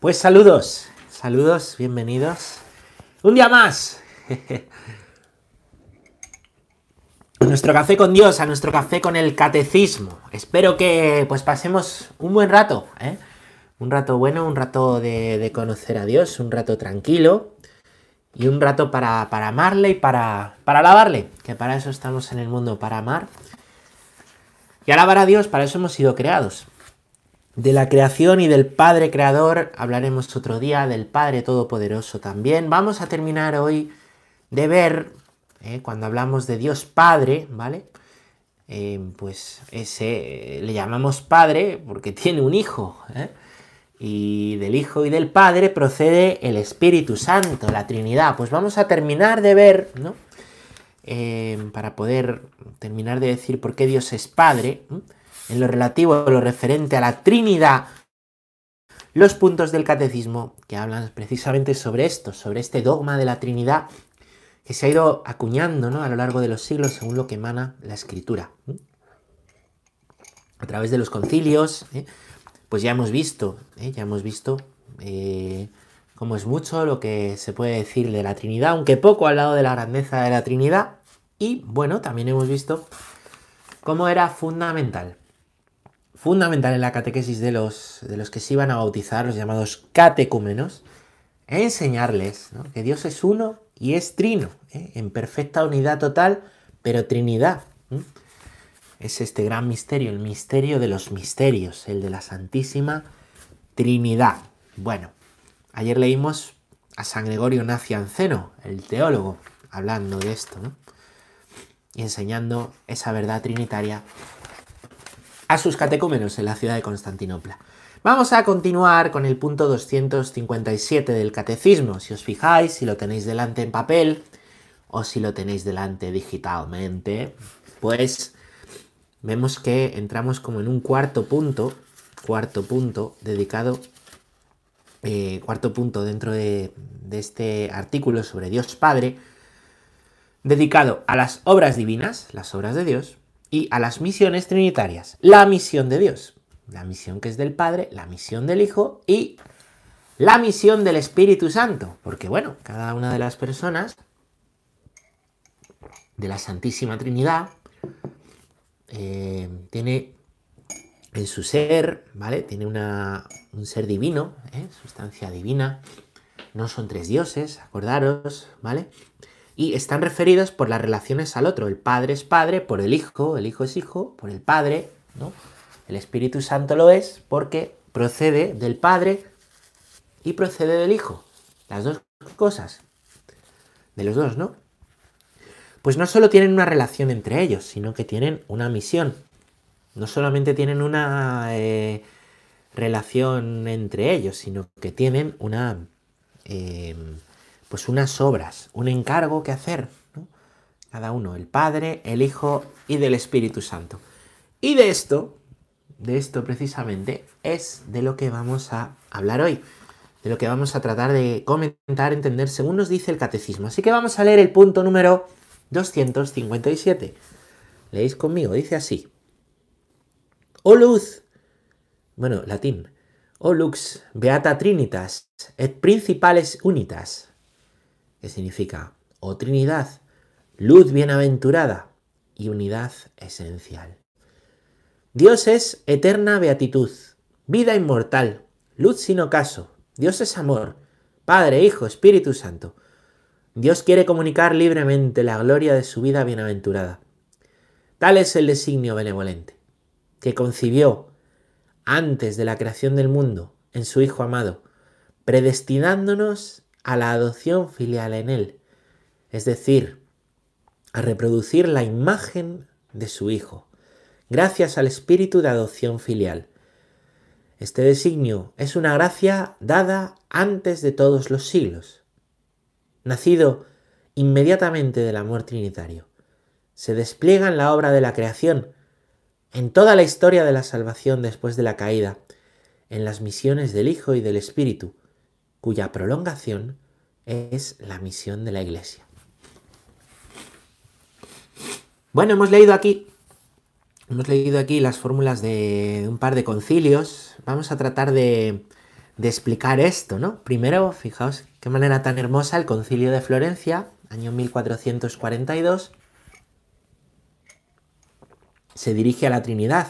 Pues saludos, saludos, bienvenidos. Un día más. A nuestro café con Dios, a nuestro café con el catecismo. Espero que pues pasemos un buen rato, ¿eh? Un rato bueno, un rato de, conocer a Dios, un rato tranquilo y un rato para, para amarle y para, para alabarle, que para eso estamos en el mundo, para amar y alabar a Dios, para eso hemos sido creados. De la creación y del Padre Creador hablaremos otro día, del Padre Todopoderoso también. Vamos a terminar hoy de ver, eh, cuando hablamos de Dios Padre, ¿vale? Eh, pues ese eh, le llamamos Padre porque tiene un hijo. Y del Hijo y del Padre procede el Espíritu Santo, la Trinidad. Pues vamos a terminar de ver, ¿no? para poder terminar de decir por qué Dios es Padre en lo relativo a lo referente a la Trinidad, los puntos del catecismo que hablan precisamente sobre esto, sobre este dogma de la Trinidad que se ha ido acuñando ¿no? a lo largo de los siglos según lo que emana la escritura. A través de los concilios, ¿eh? pues ya hemos visto, ¿eh? ya hemos visto eh, cómo es mucho lo que se puede decir de la Trinidad, aunque poco al lado de la grandeza de la Trinidad. Y bueno, también hemos visto cómo era fundamental fundamental en la catequesis de los, de los que se iban a bautizar, los llamados catecúmenos, enseñarles que Dios es uno y es trino, ¿eh? en perfecta unidad total, pero trinidad. Es este gran misterio, el misterio de los misterios, el de la Santísima Trinidad. Bueno, ayer leímos a San Gregorio Nacianceno, el teólogo, hablando de esto, y enseñando esa verdad trinitaria a sus catecúmenos en la ciudad de Constantinopla. Vamos a continuar con el punto 257 del catecismo. Si os fijáis, si lo tenéis delante en papel o si lo tenéis delante digitalmente, pues vemos que entramos como en un cuarto punto, cuarto punto dedicado, eh, cuarto punto dentro de, de este artículo sobre Dios Padre, dedicado a las obras divinas, las obras de Dios, y a las misiones trinitarias. La misión de Dios, la misión que es del Padre, la misión del Hijo y la misión del Espíritu Santo. Porque bueno, cada una de las personas de la Santísima Trinidad eh, tiene en su ser, ¿vale? Tiene una, un ser divino, ¿eh? sustancia divina. No son tres dioses, acordaros, ¿vale? Y están referidos por las relaciones al otro. El Padre es Padre por el Hijo, el Hijo es Hijo por el Padre, ¿no? El Espíritu Santo lo es porque procede del Padre y procede del Hijo. Las dos cosas. De los dos, ¿no? Pues no solo tienen una relación entre ellos, sino que tienen una misión. No solamente tienen una eh, relación entre ellos, sino que tienen una... Eh, pues unas obras, un encargo que hacer, cada uno, el Padre, el Hijo y del Espíritu Santo. Y de esto, de esto precisamente, es de lo que vamos a hablar hoy, de lo que vamos a tratar de comentar, entender, según nos dice el catecismo. Así que vamos a leer el punto número 257. Leéis conmigo, dice así. O luz, bueno, latín. O lux beata trinitas et principales unitas que significa o Trinidad, luz bienaventurada y unidad esencial. Dios es eterna beatitud, vida inmortal, luz sin ocaso. Dios es amor, Padre, Hijo, Espíritu Santo. Dios quiere comunicar libremente la gloria de su vida bienaventurada. Tal es el designio benevolente, que concibió antes de la creación del mundo en su Hijo amado, predestinándonos a la adopción filial en Él, es decir, a reproducir la imagen de su Hijo, gracias al espíritu de adopción filial. Este designio es una gracia dada antes de todos los siglos, nacido inmediatamente del amor trinitario. Se despliega en la obra de la creación, en toda la historia de la salvación después de la caída, en las misiones del Hijo y del Espíritu, cuya prolongación es la misión de la Iglesia. Bueno, hemos leído aquí, hemos leído aquí las fórmulas de un par de concilios. Vamos a tratar de, explicar esto, ¿no? Primero, fijaos qué manera tan hermosa el concilio de Florencia, año 1442, se dirige a la Trinidad.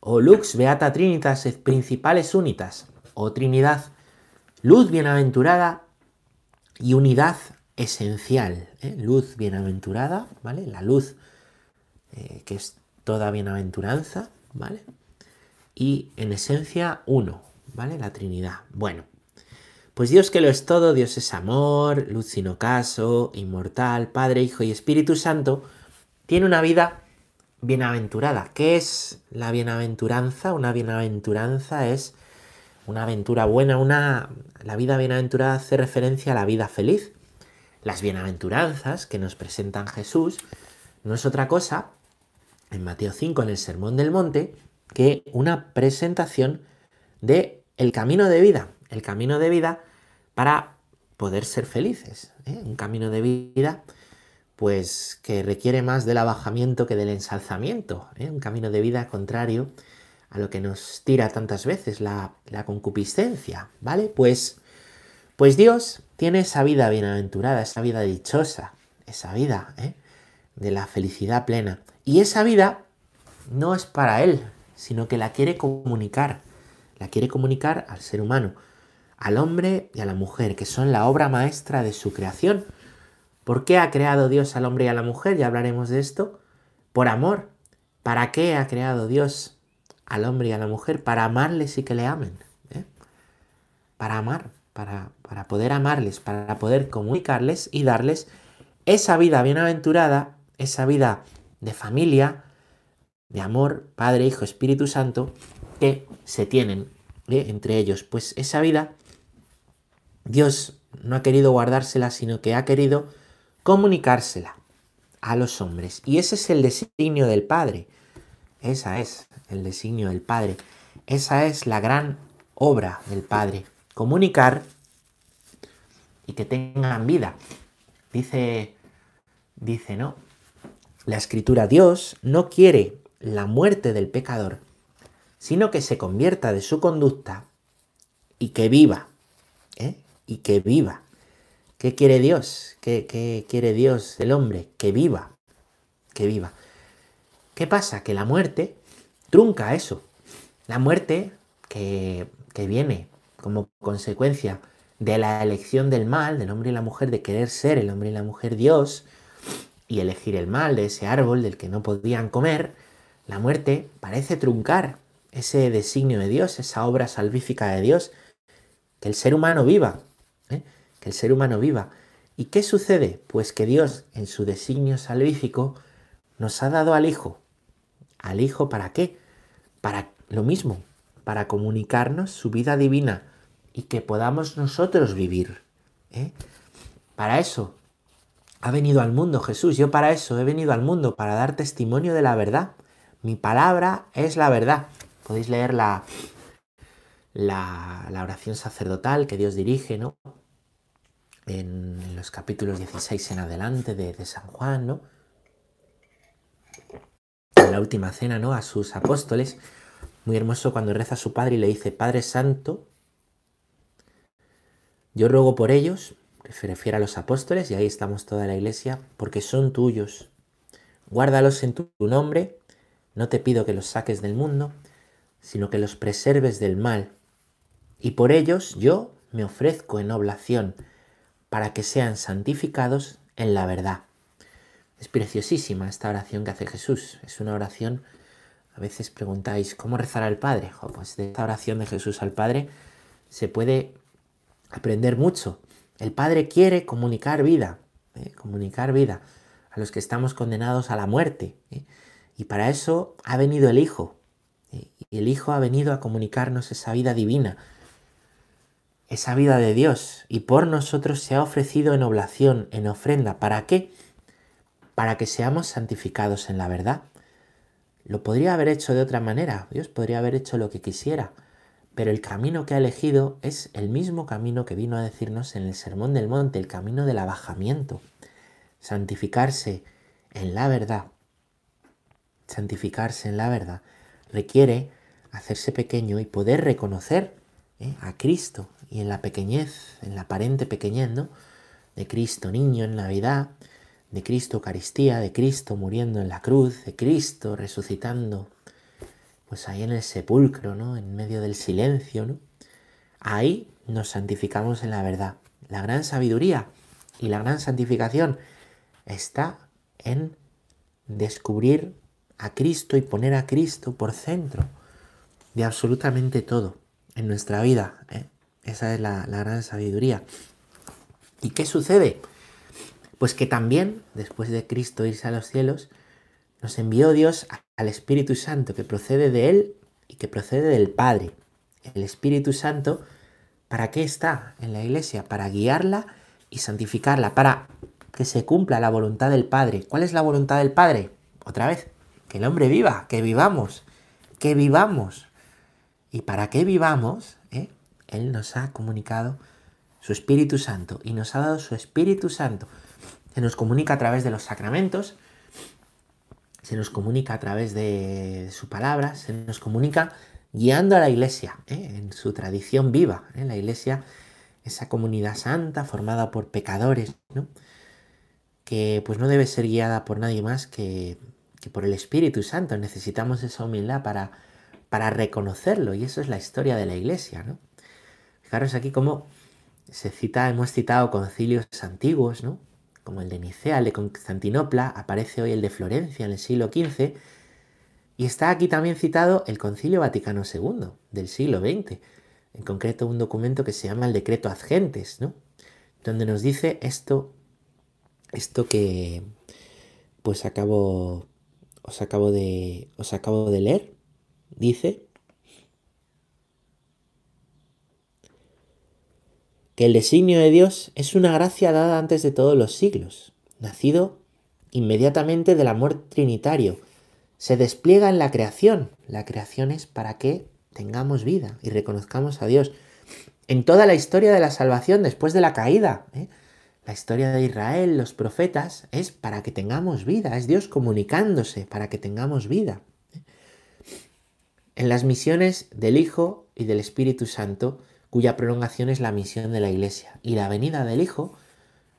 O lux beata trinitas principales unitas, o Trinidad, luz bienaventurada y unidad esencial. ¿eh? Luz bienaventurada, ¿vale? La luz eh, que es toda bienaventuranza, ¿vale? Y en esencia uno, ¿vale? La Trinidad. Bueno, pues Dios que lo es todo, Dios es amor, luz sin ocaso, inmortal, Padre, Hijo y Espíritu Santo, tiene una vida bienaventurada. ¿Qué es la bienaventuranza? Una bienaventuranza es una aventura buena, una la vida bienaventurada hace referencia a la vida feliz. Las bienaventuranzas que nos presentan Jesús no es otra cosa en Mateo 5 en el Sermón del Monte que una presentación de el camino de vida, el camino de vida para poder ser felices, ¿eh? un camino de vida pues que requiere más del abajamiento que del ensalzamiento, ¿eh? un camino de vida contrario a lo que nos tira tantas veces la, concupiscencia, ¿vale? Pues, pues Dios tiene esa vida bienaventurada, esa vida dichosa, esa vida ¿eh? de la felicidad plena. Y esa vida no es para Él, sino que la quiere comunicar, la quiere comunicar al ser humano, al hombre y a la mujer, que son la obra maestra de su creación. ¿Por qué ha creado Dios al hombre y a la mujer? Ya hablaremos de esto. Por amor. ¿Para qué ha creado Dios al hombre y a la mujer? Para amarles y que le amen. ¿eh? Para amar, para, para poder amarles, para poder comunicarles y darles esa vida bienaventurada, esa vida de familia, de amor, Padre, Hijo, Espíritu Santo, que se tienen ¿eh? entre ellos. Pues esa vida, Dios no ha querido guardársela, sino que ha querido comunicársela a los hombres. Y ese es el designio del Padre. Esa es el designio del Padre. Esa es la gran obra del Padre. Comunicar y que tengan vida. Dice, dice, ¿no? La escritura, Dios no quiere la muerte del pecador, sino que se convierta de su conducta y que viva, ¿eh? y que viva. ¿Qué quiere Dios? ¿Qué, ¿Qué, quiere Dios el hombre? Que viva, que viva. ¿Qué pasa? Que la muerte trunca eso. La muerte que, que viene como consecuencia de la elección del mal, del hombre y la mujer, de querer ser el hombre y la mujer Dios, y elegir el mal de ese árbol del que no podían comer, la muerte parece truncar ese designio de Dios, esa obra salvífica de Dios, que el ser humano viva, ¿eh? que el ser humano viva. ¿Y qué sucede? Pues que Dios, en su designio salvífico, nos ha dado al Hijo. ¿Al Hijo para qué? Para lo mismo, para comunicarnos su vida divina y que podamos nosotros vivir. ¿eh? Para eso ha venido al mundo Jesús. Yo para eso he venido al mundo, para dar testimonio de la verdad. Mi palabra es la verdad. Podéis leer la, la, oración sacerdotal que Dios dirige, ¿no? En los capítulos 16 en adelante de, de San Juan, ¿no? La última cena, ¿no? A sus apóstoles. Muy hermoso cuando reza a su Padre y le dice, Padre Santo, yo ruego por ellos se refiere a los apóstoles, y ahí estamos toda la iglesia, porque son tuyos. Guárdalos en tu nombre, no te pido que los saques del mundo, sino que los preserves del mal. Y por ellos yo me ofrezco en oblación, para que sean santificados en la verdad. Es preciosísima esta oración que hace Jesús. Es una oración, a veces preguntáis, ¿cómo rezar al Padre? pues de esta oración de Jesús al Padre se puede aprender mucho. El Padre quiere comunicar vida, ¿eh? comunicar vida a los que estamos condenados a la muerte. ¿eh? Y para eso ha venido el Hijo. ¿eh? Y el Hijo ha venido a comunicarnos esa vida divina, esa vida de Dios. Y por nosotros se ha ofrecido en oblación, en ofrenda. ¿Para qué? Para que seamos santificados en la verdad. Lo podría haber hecho de otra manera. Dios podría haber hecho lo que quisiera pero el camino que ha elegido es el mismo camino que vino a decirnos en el Sermón del Monte, el camino del abajamiento. Santificarse en la verdad, santificarse en la verdad, requiere hacerse pequeño y poder reconocer ¿eh? a Cristo y en la pequeñez, en la aparente pequeñez, ¿no? De Cristo niño en Navidad, de Cristo Eucaristía, de Cristo muriendo en la cruz, de Cristo resucitando, pues ahí en el sepulcro, ¿no? En medio del silencio, ¿no? Ahí nos santificamos en la verdad. La gran sabiduría y la gran santificación está en descubrir a Cristo y poner a Cristo por centro de absolutamente todo en nuestra vida. ¿eh? Esa es la, gran sabiduría. ¿Y qué sucede? Pues que también, después de Cristo irse a los cielos, nos envió Dios al Espíritu Santo que procede de Él y que procede del Padre. El Espíritu Santo, ¿para qué está en la iglesia? Para guiarla y santificarla, para que se cumpla la voluntad del Padre. ¿Cuál es la voluntad del Padre? Otra vez, que el hombre viva, que vivamos, que vivamos. Y para que vivamos, ¿eh? Él nos ha comunicado su Espíritu Santo y nos ha dado su Espíritu Santo. Se nos comunica a través de los sacramentos, se nos comunica a través de su palabra, se nos comunica guiando a la iglesia ¿eh? en su tradición viva. ¿eh? La iglesia, esa comunidad santa formada por pecadores, que pues no debe ser guiada por nadie más que, por el Espíritu Santo. Necesitamos esa humildad para, para reconocerlo y eso es la historia de la iglesia. ¿no? Fijaros aquí cómo se cita, hemos citado concilios antiguos, ¿no? Como el de Nicea, el de Constantinopla, aparece hoy el de Florencia en el siglo XV, y está aquí también citado el Concilio Vaticano II del siglo XX, en concreto un documento que se llama el Decreto Ad Gentes, ¿no? donde nos dice esto esto que pues acabo os acabo de os acabo de leer dice que el designio de Dios es una gracia dada antes de todos los siglos, nacido inmediatamente del amor trinitario, se despliega en la creación. La creación es para que tengamos vida y reconozcamos a Dios. En toda la historia de la salvación después de la caída, ¿eh? La historia de Israel, los profetas, es para que tengamos vida, es Dios comunicándose para que tengamos vida. En las misiones del Hijo y del Espíritu Santo, cuya prolongación es la misión de la Iglesia, y la venida del Hijo,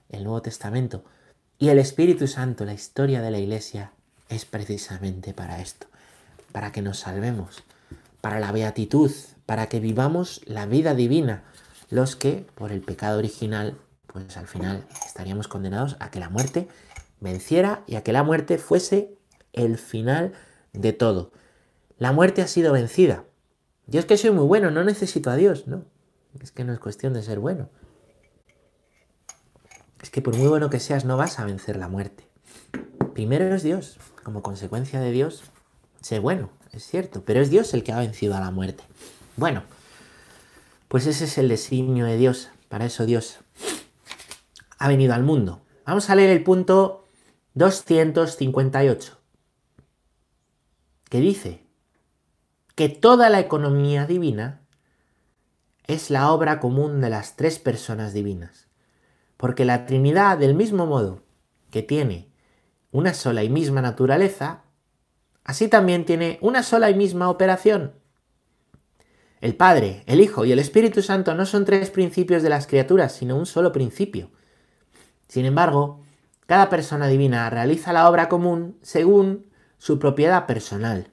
el Nuevo Testamento, y el Espíritu Santo, la historia de la Iglesia, es precisamente para esto, para que nos salvemos, para la beatitud, para que vivamos la vida divina, los que, por el pecado original, pues al final estaríamos condenados a que la muerte venciera y a que la muerte fuese el final de todo. La muerte ha sido vencida. Dios que soy muy bueno, no necesito a Dios, no. Es que no es cuestión de ser bueno. Es que por muy bueno que seas no vas a vencer la muerte. Primero es Dios. Como consecuencia de Dios, sé bueno, es cierto, pero es Dios el que ha vencido a la muerte. Bueno, pues ese es el designio de Dios. Para eso Dios ha venido al mundo. Vamos a leer el punto 258, que dice que toda la economía divina es la obra común de las tres personas divinas, porque la Trinidad, del mismo modo que tiene una sola y misma naturaleza, así también tiene una sola y misma operación. El Padre, el Hijo y el Espíritu Santo no son tres principios de las criaturas, sino un solo principio sin embargo, cada persona divina realiza la obra común según su propiedad personal.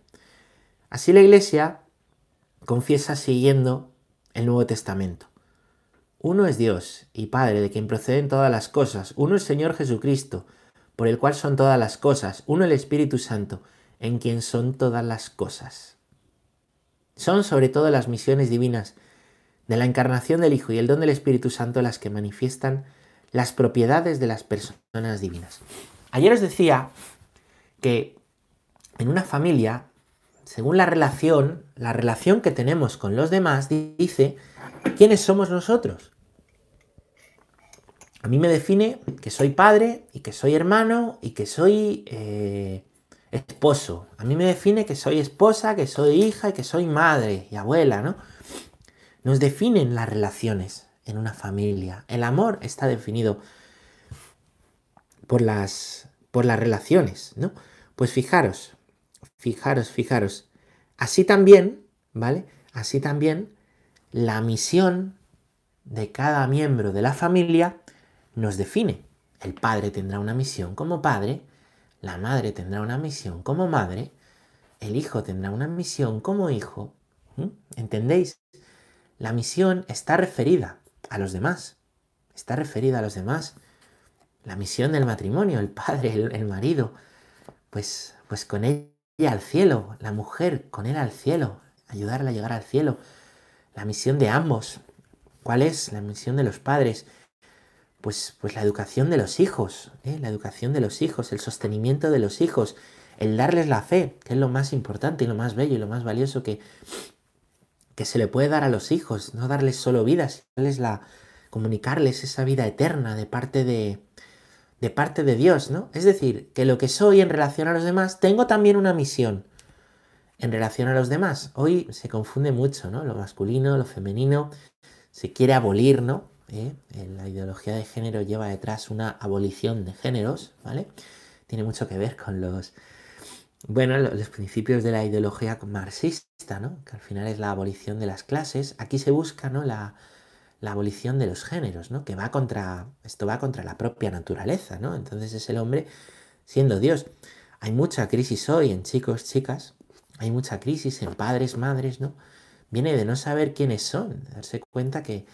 Así la Iglesia confiesa siguiendo el Nuevo Testamento. Uno es Dios y Padre de quien proceden todas las cosas. Uno es Señor Jesucristo, por el cual son todas las cosas. Uno el Espíritu Santo, en quien son todas las cosas. Son sobre todo las misiones divinas de la encarnación del Hijo y el don del Espíritu Santo las que manifiestan las propiedades de las personas divinas. Ayer os decía que en una familia, según la relación, la relación que tenemos con los demás dice quiénes somos nosotros. A mí me define que soy padre y que soy hermano y que soy eh, esposo. A mí me define que soy esposa, que soy hija y que soy madre y abuela, ¿no? Nos definen las relaciones en una familia. El amor está definido por las, por las relaciones, ¿no? Pues fijaros, fijaros, fijaros. Así también, ¿vale? Así también la misión de cada miembro de la familia nos define. El padre tendrá una misión como padre, la madre tendrá una misión como madre, el hijo tendrá una misión como hijo. ¿Entendéis? La misión está referida a los demás. Está referida a los demás. La misión del matrimonio, el padre, el, marido, pues, pues con ella al cielo, la mujer con él al cielo, ayudarla a llegar al cielo. La misión de ambos. ¿Cuál es la misión de los padres? Pues, pues la educación de los hijos, ¿eh? la educación de los hijos, el sostenimiento de los hijos, el darles la fe, que es lo más importante y lo más bello y lo más valioso que, que se le puede dar a los hijos, no darles solo vida, sino darles la, comunicarles esa vida eterna de parte de, de parte de Dios, ¿no? Es decir, que lo que soy en relación a los demás, tengo también una misión en relación a los demás. Hoy se confunde mucho, ¿no? Lo masculino, lo femenino, se quiere abolir, ¿no? ¿Eh? La ideología de género lleva detrás una abolición de géneros, ¿vale? Tiene mucho que ver con los, bueno, los principios de la ideología marxista, ¿no? Que al final es la abolición de las clases. Aquí se busca, ¿no? La, la abolición de los géneros, ¿no? Que va contra, esto va contra la propia naturaleza, ¿no? Entonces es el hombre siendo Dios. Hay mucha crisis hoy en chicos, chicas, hay mucha crisis en padres, madres, ¿no? Viene de no saber quiénes son, darse cuenta que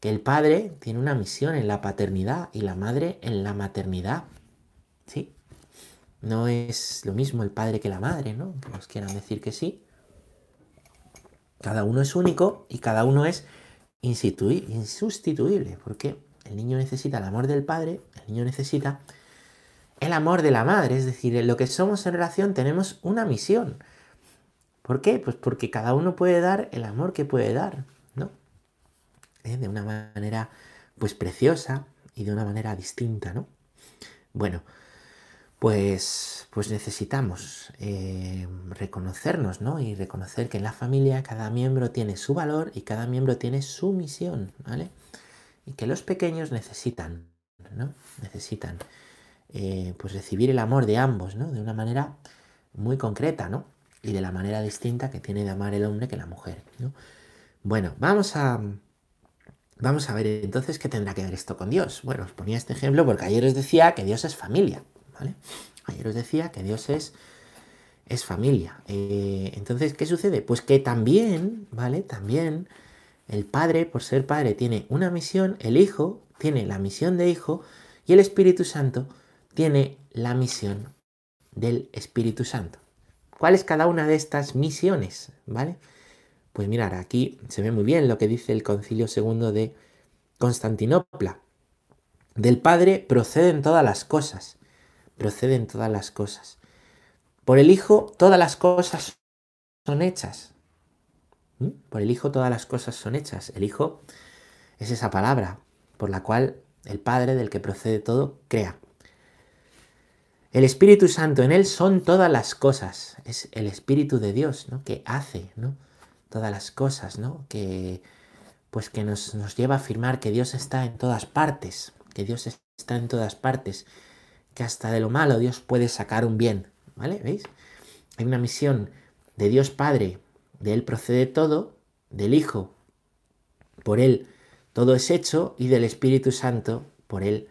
que el padre tiene una misión en la paternidad y la madre en la maternidad. ¿Sí? No es lo mismo el padre que la madre, ¿no? Que nos quieran decir que sí. Cada uno es único y cada uno es insustituible, porque el niño necesita el amor del padre, el niño necesita el amor de la madre, es decir, en lo que somos en relación tenemos una misión. ¿Por qué? Pues porque cada uno puede dar el amor que puede dar. ¿eh? de una manera pues preciosa y de una manera distinta, ¿no? Bueno, pues, pues necesitamos eh, reconocernos, ¿no? Y reconocer que en la familia cada miembro tiene su valor y cada miembro tiene su misión, ¿vale? Y que los pequeños necesitan, ¿no? Necesitan, eh, pues recibir el amor de ambos, ¿no? De una manera muy concreta, ¿no? Y de la manera distinta que tiene de amar el hombre que la mujer, ¿no? Bueno, vamos a, Vamos a ver entonces qué tendrá que ver esto con Dios. Bueno, os ponía este ejemplo porque ayer os decía que Dios es familia, ¿vale? Ayer os decía que Dios es, es familia. Eh, entonces, ¿qué sucede? Pues que también, ¿vale? También el Padre, por ser Padre, tiene una misión, el Hijo tiene la misión de Hijo y el Espíritu Santo tiene la misión del Espíritu Santo. ¿Cuál es cada una de estas misiones? ¿Vale? Pues mirar, aquí se ve muy bien lo que dice el concilio segundo de Constantinopla. Del Padre proceden todas las cosas, proceden todas las cosas. Por el Hijo todas las cosas son hechas. ¿Mm? Por el Hijo todas las cosas son hechas. El Hijo es esa palabra por la cual el Padre del que procede todo crea. El Espíritu Santo en él son todas las cosas. Es el Espíritu de Dios, ¿no? Que hace, ¿no? todas las cosas, ¿no? Que pues que nos, nos lleva a afirmar que Dios está en todas partes, que Dios está en todas partes, que hasta de lo malo Dios puede sacar un bien, ¿vale? ¿Veis? Hay una misión de Dios Padre, de Él procede todo, del Hijo, por Él todo es hecho, y del Espíritu Santo, por Él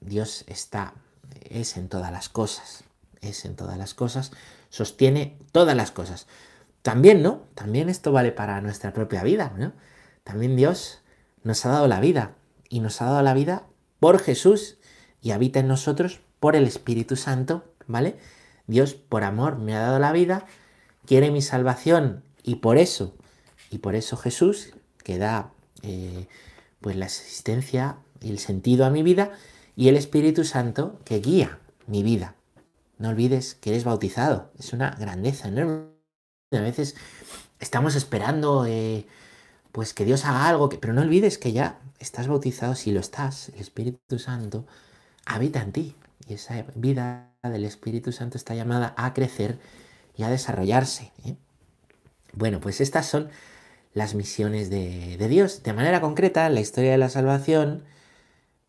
Dios está, es en todas las cosas, es en todas las cosas, sostiene todas las cosas. También, ¿no? También esto vale para nuestra propia vida, ¿no? También Dios nos ha dado la vida y nos ha dado la vida por Jesús y habita en nosotros por el Espíritu Santo, ¿vale? Dios por amor me ha dado la vida, quiere mi salvación y por eso, y por eso Jesús, que da eh, pues la existencia y el sentido a mi vida, y el Espíritu Santo que guía mi vida. No olvides que eres bautizado, es una grandeza enorme a veces estamos esperando eh, pues que Dios haga algo, pero no olvides que ya estás bautizado, si lo estás, el Espíritu Santo habita en ti. Y esa vida del Espíritu Santo está llamada a crecer y a desarrollarse. ¿eh? Bueno, pues estas son las misiones de, Dios. De manera concreta, la historia de la salvación,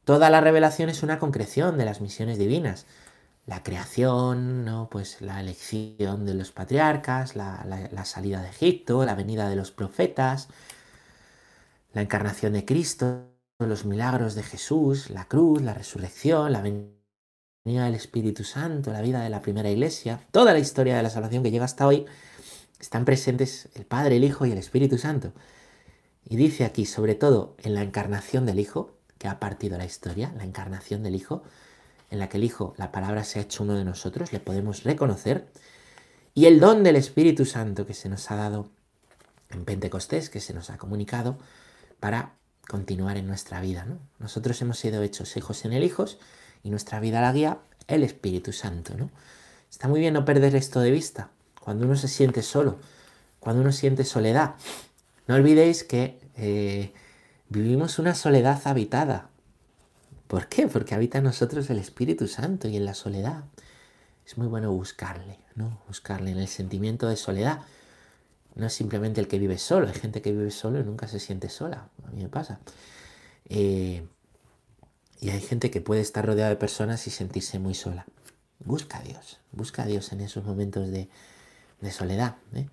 toda la revelación es una concreción de las misiones divinas la creación, ¿no? pues la elección de los patriarcas, la, salida de Egipto, la venida de los profetas, la encarnación de Cristo, los milagros de Jesús, la cruz, la resurrección, la venida del Espíritu Santo, la vida de la primera iglesia, toda la historia de la salvación que llega hasta hoy, están presentes el Padre, el Hijo y el Espíritu Santo. Y dice aquí, sobre todo en la encarnación del Hijo, que ha partido la historia, la encarnación del Hijo, en la que el Hijo, la palabra se ha hecho uno de nosotros, le podemos reconocer, y el don del Espíritu Santo que se nos ha dado en Pentecostés, que se nos ha comunicado para continuar en nuestra vida. ¿no? Nosotros hemos sido hechos hijos en el Hijos y nuestra vida la guía el Espíritu Santo. ¿no? Está muy bien no perder esto de vista. Cuando uno se siente solo, cuando uno siente soledad, no olvidéis que eh, vivimos una soledad habitada. ¿Por qué? Porque habita en nosotros el Espíritu Santo y en la soledad. Es muy bueno buscarle, ¿no? Buscarle en el sentimiento de soledad no es simplemente el que vive solo, hay gente que vive solo y nunca se siente sola, a mí me pasa. Eh, y hay gente que puede estar rodeada de personas y sentirse muy sola. Busca a Dios, busca a Dios en esos momentos de, soledad. ¿eh?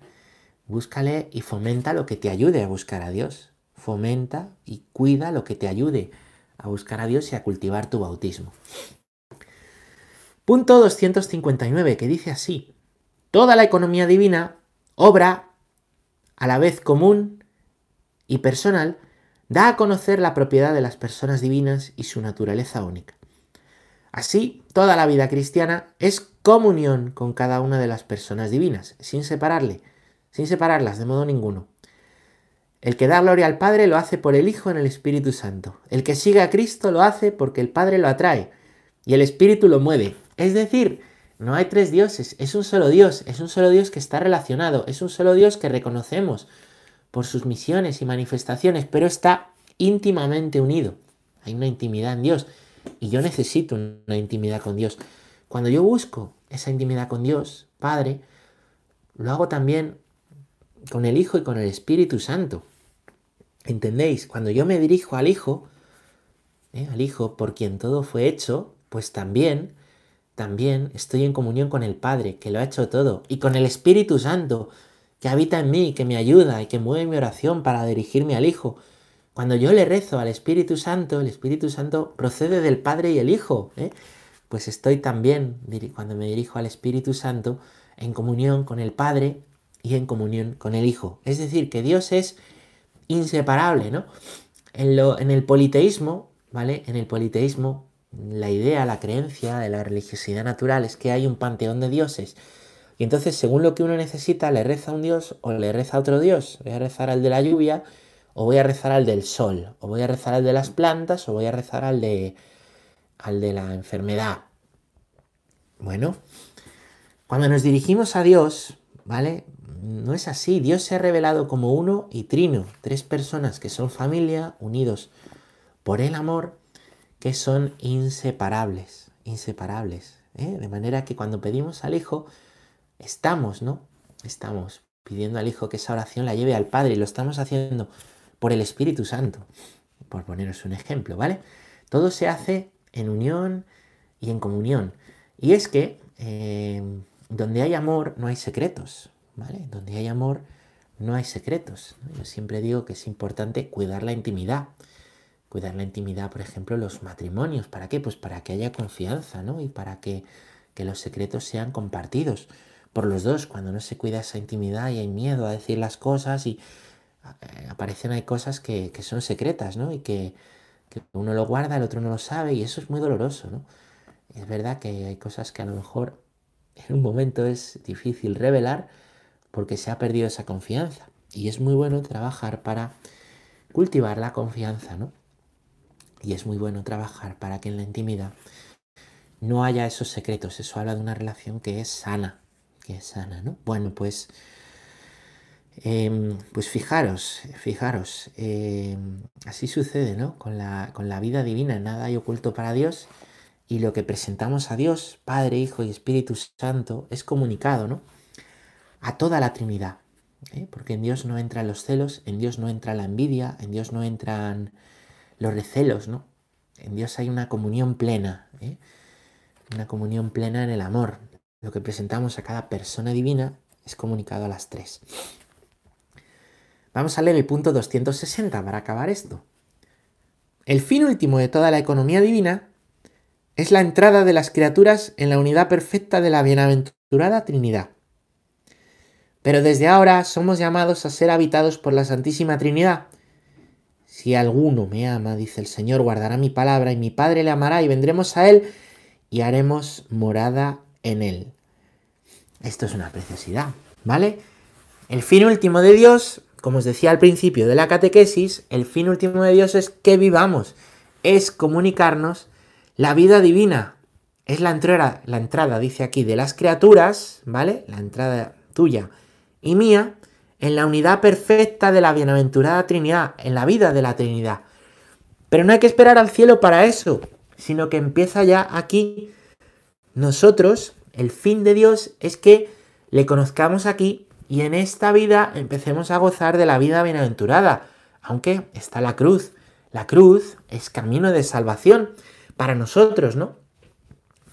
Búscale y fomenta lo que te ayude a buscar a Dios. Fomenta y cuida lo que te ayude a buscar a Dios y a cultivar tu bautismo. Punto 259, que dice así, toda la economía divina obra a la vez común y personal, da a conocer la propiedad de las personas divinas y su naturaleza única. Así, toda la vida cristiana es comunión con cada una de las personas divinas, sin separarle, sin separarlas de modo ninguno. El que da gloria al Padre lo hace por el Hijo en el Espíritu Santo. El que sigue a Cristo lo hace porque el Padre lo atrae y el Espíritu lo mueve. Es decir, no hay tres dioses, es un solo Dios, es un solo Dios que está relacionado, es un solo Dios que reconocemos por sus misiones y manifestaciones, pero está íntimamente unido. Hay una intimidad en Dios y yo necesito una intimidad con Dios. Cuando yo busco esa intimidad con Dios, Padre, lo hago también con el Hijo y con el Espíritu Santo. ¿Entendéis? Cuando yo me dirijo al Hijo, ¿eh? al Hijo por quien todo fue hecho, pues también también estoy en comunión con el Padre, que lo ha hecho todo, y con el Espíritu Santo, que habita en mí, que me ayuda y que mueve mi oración para dirigirme al Hijo. Cuando yo le rezo al Espíritu Santo, el Espíritu Santo procede del Padre y el Hijo. ¿eh? Pues estoy también, cuando me dirijo al Espíritu Santo, en comunión con el Padre y en comunión con el Hijo. Es decir, que Dios es inseparable, ¿no? En, lo, en el politeísmo, ¿vale? En el politeísmo la idea, la creencia de la religiosidad natural es que hay un panteón de dioses. Y entonces, según lo que uno necesita, le reza a un dios o le reza a otro dios. Voy a rezar al de la lluvia, o voy a rezar al del sol, o voy a rezar al de las plantas, o voy a rezar al de, al de la enfermedad. Bueno, cuando nos dirigimos a Dios, ¿vale? No es así. Dios se ha revelado como uno y trino, tres personas que son familia, unidos por el amor que son inseparables, inseparables. ¿eh? De manera que cuando pedimos al Hijo, estamos, ¿no? Estamos pidiendo al Hijo que esa oración la lleve al Padre y lo estamos haciendo por el Espíritu Santo, por poneros un ejemplo, ¿vale? Todo se hace en unión y en comunión. Y es que eh, donde hay amor no hay secretos, ¿vale? Donde hay amor no hay secretos. Yo siempre digo que es importante cuidar la intimidad cuidar la intimidad, por ejemplo, los matrimonios. ¿Para qué? Pues para que haya confianza, ¿no? Y para que, los secretos sean compartidos por los dos. Cuando no se cuida esa intimidad y hay miedo a decir las cosas y eh, aparecen hay cosas que, son secretas, ¿no? Y que, que, uno lo guarda, el otro no lo sabe y eso es muy doloroso, ¿no? Es verdad que hay cosas que a lo mejor en un momento es difícil revelar porque se ha perdido esa confianza. Y es muy bueno trabajar para cultivar la confianza, ¿no? Y es muy bueno trabajar para que en la intimidad no haya esos secretos. Eso habla de una relación que es sana, que es sana, ¿no? Bueno, pues, em, pues fijaros, fijaros, em, así sucede, ¿no? Con la, con la vida divina, nada hay oculto para Dios y lo que presentamos a Dios, Padre, Hijo y Espíritu Santo, es comunicado, ¿no? A toda la Trinidad. ¿eh? Porque en Dios no entran los celos, en Dios no entra la envidia, en Dios no entran los recelos, ¿no? En Dios hay una comunión plena, ¿eh? una comunión plena en el amor. Lo que presentamos a cada persona divina es comunicado a las tres. Vamos a leer el punto 260 para acabar esto. El fin último de toda la economía divina es la entrada de las criaturas en la unidad perfecta de la bienaventurada Trinidad. Pero desde ahora somos llamados a ser habitados por la Santísima Trinidad. Si alguno me ama, dice el Señor, guardará mi palabra y mi Padre le amará y vendremos a él y haremos morada en él. Esto es una preciosidad, ¿vale? El fin último de Dios como os decía al principio de la catequesis, el fin último de Dios es que vivamos, es comunicarnos la vida divina. Es la entrada, la entrada, dice aquí, de las criaturas, ¿vale? La entrada tuya y mía en la unidad perfecta de la bienaventurada Trinidad, en la vida de la Trinidad. Pero no hay que esperar al cielo para eso, sino que empieza ya aquí. Nosotros, el fin de Dios es que le conozcamos aquí y en esta vida empecemos a gozar de la vida bienaventurada, aunque está la cruz. La cruz es camino de salvación para nosotros, ¿no?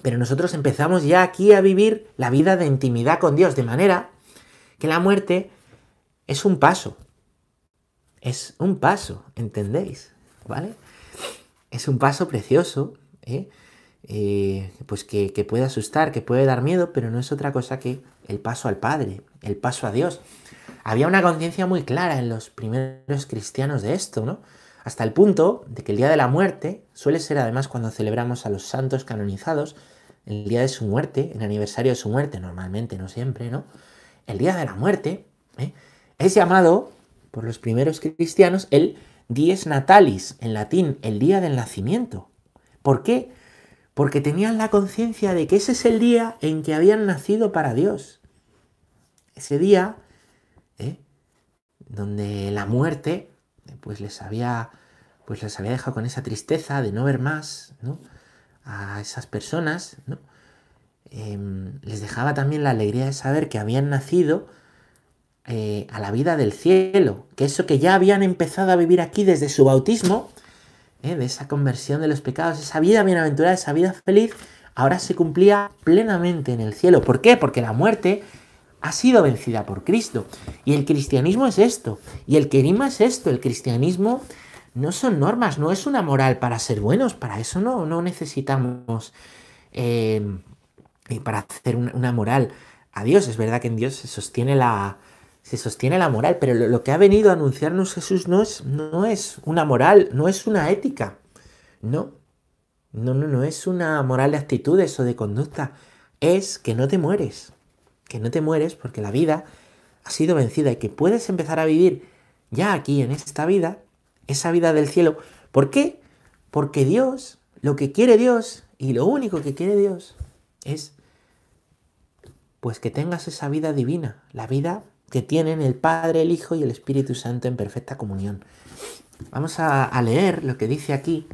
Pero nosotros empezamos ya aquí a vivir la vida de intimidad con Dios, de manera que la muerte es un paso. Es un paso, ¿entendéis? ¿Vale? Es un paso precioso, ¿eh? Eh, pues que, que puede asustar, que puede dar miedo, pero no es otra cosa que el paso al Padre, el paso a Dios. Había una conciencia muy clara en los primeros cristianos de esto, ¿no? Hasta el punto de que el día de la muerte suele ser además cuando celebramos a los santos canonizados, el día de su muerte, el aniversario de su muerte, normalmente, no siempre, ¿no? El día de la muerte ¿eh? Es llamado por los primeros cristianos el dies natalis, en latín, el día del nacimiento. ¿Por qué? porque tenían la conciencia de que ese es el día en que habían nacido para Dios. Ese día, ¿eh? donde la muerte, pues les había, pues les había dejado con esa tristeza de no ver más. A esas personas, ¿no? Em, les dejaba también la alegría de saber que habían nacido eh, a la vida del cielo, que eso que ya habían empezado a vivir aquí desde su bautismo, ¿eh? de esa conversión de los pecados, esa vida bienaventurada, esa vida feliz, ahora se cumplía plenamente en el cielo. ¿Por qué? Porque la muerte ha sido vencida por Cristo. Y el cristianismo es esto. Y el querima es esto. El cristianismo no son normas, no es una moral para ser buenos. Para eso no, no necesitamos eh, para hacer una moral a Dios. Es verdad que en Dios se sostiene la, se sostiene la moral, pero lo, que ha venido a anunciarnos Jesús no es, no es una moral, no es una ética, no, no, no, no es una moral de actitudes o de conducta, es que no te mueres, que no te mueres porque la vida ha sido vencida y que puedes empezar a vivir ya aquí en esta vida, esa vida del cielo. ¿Por qué? Porque Dios, lo que quiere Dios y lo único que quiere Dios es pues que tengas esa vida divina, la vida que tienen el Padre, el Hijo y el Espíritu Santo en perfecta comunión. Vamos a, leer lo que dice aquí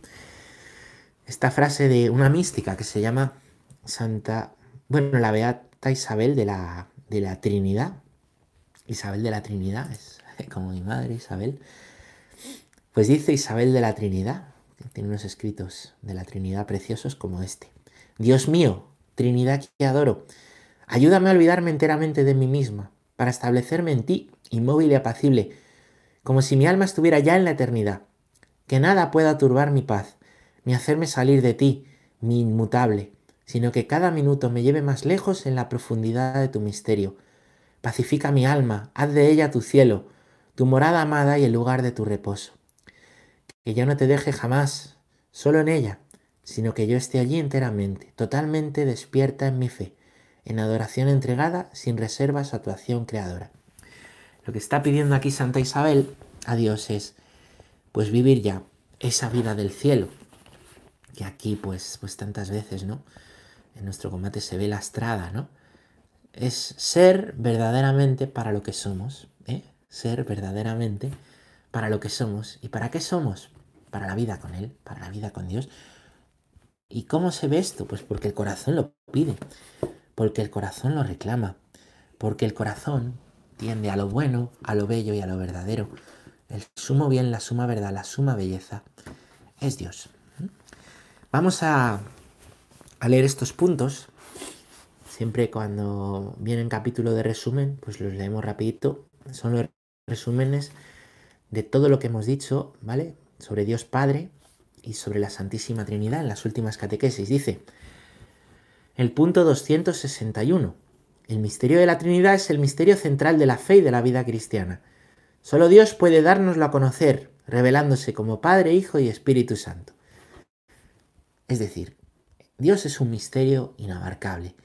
esta frase de una mística que se llama Santa, bueno, la Beata Isabel de la, de la Trinidad. Isabel de la Trinidad, es como mi madre Isabel. Pues dice Isabel de la Trinidad, que tiene unos escritos de la Trinidad preciosos como este. Dios mío, Trinidad que adoro, ayúdame a olvidarme enteramente de mí misma para establecerme en ti, inmóvil y apacible, como si mi alma estuviera ya en la eternidad. Que nada pueda turbar mi paz, ni hacerme salir de ti, mi inmutable, sino que cada minuto me lleve más lejos en la profundidad de tu misterio. Pacifica mi alma, haz de ella tu cielo, tu morada amada y el lugar de tu reposo. Que yo no te deje jamás, solo en ella, sino que yo esté allí enteramente, totalmente despierta en mi fe, en adoración entregada sin reservas a tu acción creadora. Lo que está pidiendo aquí Santa Isabel a Dios es pues vivir ya esa vida del cielo, que aquí pues, pues tantas veces, ¿no? En nuestro combate se ve lastrada, ¿no? Es ser verdaderamente para lo que somos, ¿eh? Ser verdaderamente para lo que somos. ¿Y para qué somos? Para la vida con Él, para la vida con Dios. ¿Y cómo se ve esto? Pues porque el corazón lo pide porque el corazón lo reclama, porque el corazón tiende a lo bueno, a lo bello y a lo verdadero. El sumo bien, la suma verdad, la suma belleza es Dios. Vamos a, leer estos puntos. Siempre cuando viene en capítulo de resumen, pues los leemos rapidito. Son los resúmenes de todo lo que hemos dicho, ¿vale? Sobre Dios Padre y sobre la Santísima Trinidad en las últimas catequesis. Dice, el punto 261. El misterio de la Trinidad es el misterio central de la fe y de la vida cristiana. Solo Dios puede dárnoslo a conocer, revelándose como Padre, Hijo y Espíritu Santo. Es decir, Dios es un misterio inabarcable.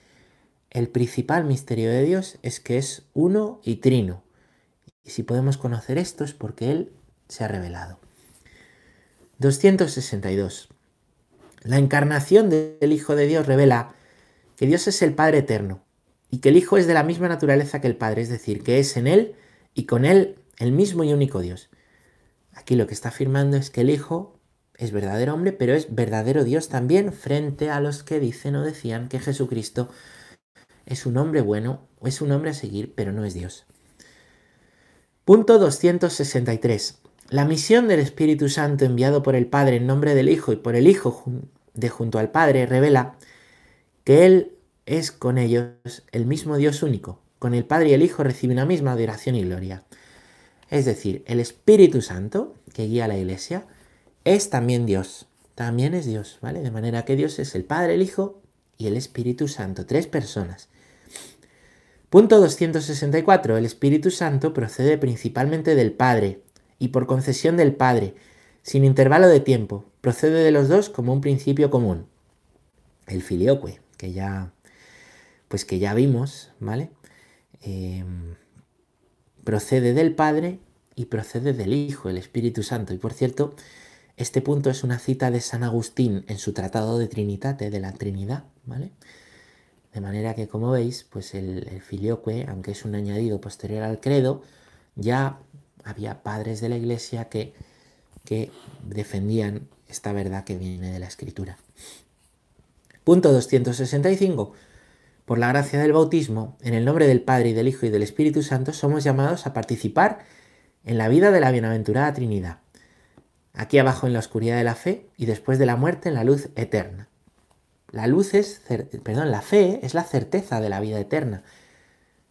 El principal misterio de Dios es que es uno y trino. Y si podemos conocer esto es porque Él se ha revelado. 262. La encarnación del Hijo de Dios revela que Dios es el Padre eterno y que el Hijo es de la misma naturaleza que el Padre, es decir, que es en Él y con Él el mismo y único Dios. Aquí lo que está afirmando es que el Hijo es verdadero hombre, pero es verdadero Dios también frente a los que dicen o decían que Jesucristo es un hombre bueno o es un hombre a seguir, pero no es Dios. Punto 263. La misión del Espíritu Santo enviado por el Padre en nombre del Hijo y por el Hijo de junto al Padre revela que Él es con ellos el mismo Dios único. Con el Padre y el Hijo recibe una misma adoración y gloria. Es decir, el Espíritu Santo, que guía a la Iglesia, es también Dios. También es Dios, ¿vale? De manera que Dios es el Padre, el Hijo y el Espíritu Santo, tres personas. Punto 264. El Espíritu Santo procede principalmente del Padre y por concesión del Padre, sin intervalo de tiempo. Procede de los dos como un principio común. El filioque, que ya, pues que ya vimos, ¿vale? Em, procede del Padre y procede del Hijo, el Espíritu Santo. Y por cierto, este punto es una cita de San Agustín en su Tratado de Trinitate, de la Trinidad, ¿vale? De manera que, como veis, pues el, filioque, aunque es un añadido posterior al credo, ya había padres de la iglesia que, que defendían esta verdad que viene de la escritura. Punto 265. Por la gracia del bautismo, en el nombre del Padre y del Hijo y del Espíritu Santo, somos llamados a participar en la vida de la bienaventurada Trinidad. Aquí abajo en la oscuridad de la fe y después de la muerte en la luz eterna. La luz es, perdón, la fe es la certeza de la vida eterna.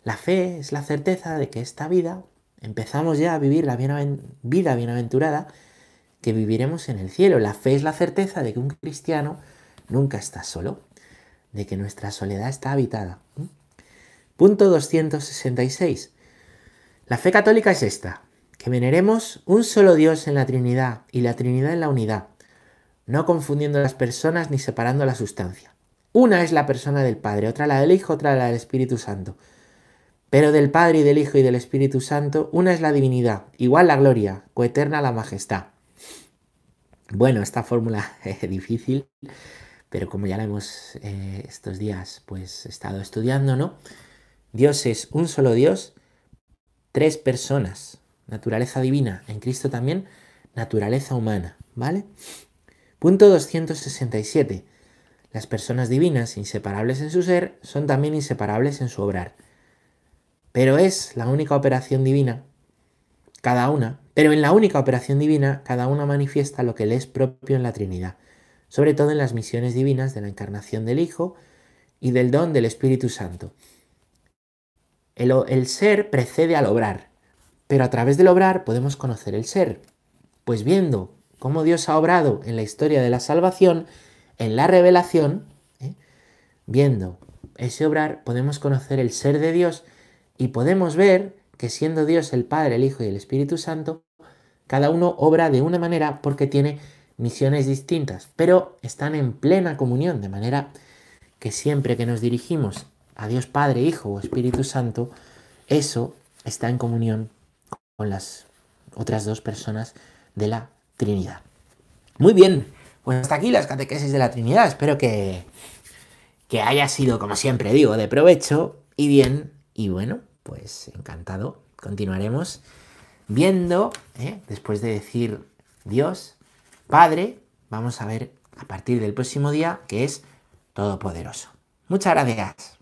La fe es la certeza de que esta vida empezamos ya a vivir la vida bienaventurada que viviremos en el cielo. La fe es la certeza de que un cristiano nunca está solo, de que nuestra soledad está habitada. Punto 266. La fe católica es esta, que veneremos un solo Dios en la Trinidad y la Trinidad en la unidad no confundiendo las personas ni separando la sustancia. Una es la persona del Padre, otra la del Hijo, otra la del Espíritu Santo. Pero del Padre y del Hijo y del Espíritu Santo, una es la divinidad, igual la gloria, coeterna la majestad. Bueno, esta fórmula es difícil, pero como ya la hemos eh, estos días pues estado estudiando, ¿no? Dios es un solo Dios, tres personas, naturaleza divina, en Cristo también, naturaleza humana, ¿vale? Punto 267. Las personas divinas, inseparables en su ser, son también inseparables en su obrar. Pero es la única operación divina, cada una, pero en la única operación divina, cada una manifiesta lo que le es propio en la Trinidad, sobre todo en las misiones divinas de la encarnación del Hijo y del don del Espíritu Santo. El, ser precede al obrar, pero a través del obrar podemos conocer el ser, pues viendo cómo Dios ha obrado en la historia de la salvación, en la revelación, ¿eh? viendo ese obrar, podemos conocer el ser de Dios y podemos ver que siendo Dios el Padre, el Hijo y el Espíritu Santo, cada uno obra de una manera porque tiene misiones distintas, pero están en plena comunión, de manera que siempre que nos dirigimos a Dios Padre, Hijo o Espíritu Santo, eso está en comunión con las otras dos personas de la Trinidad. Muy bien, pues hasta aquí las catequesis de la Trinidad. Espero que, que haya sido, como siempre digo, de provecho y bien. Y bueno, pues encantado. Continuaremos viendo, ¿eh? después de decir Dios, Padre, vamos a ver a partir del próximo día que es Todopoderoso. Muchas gracias.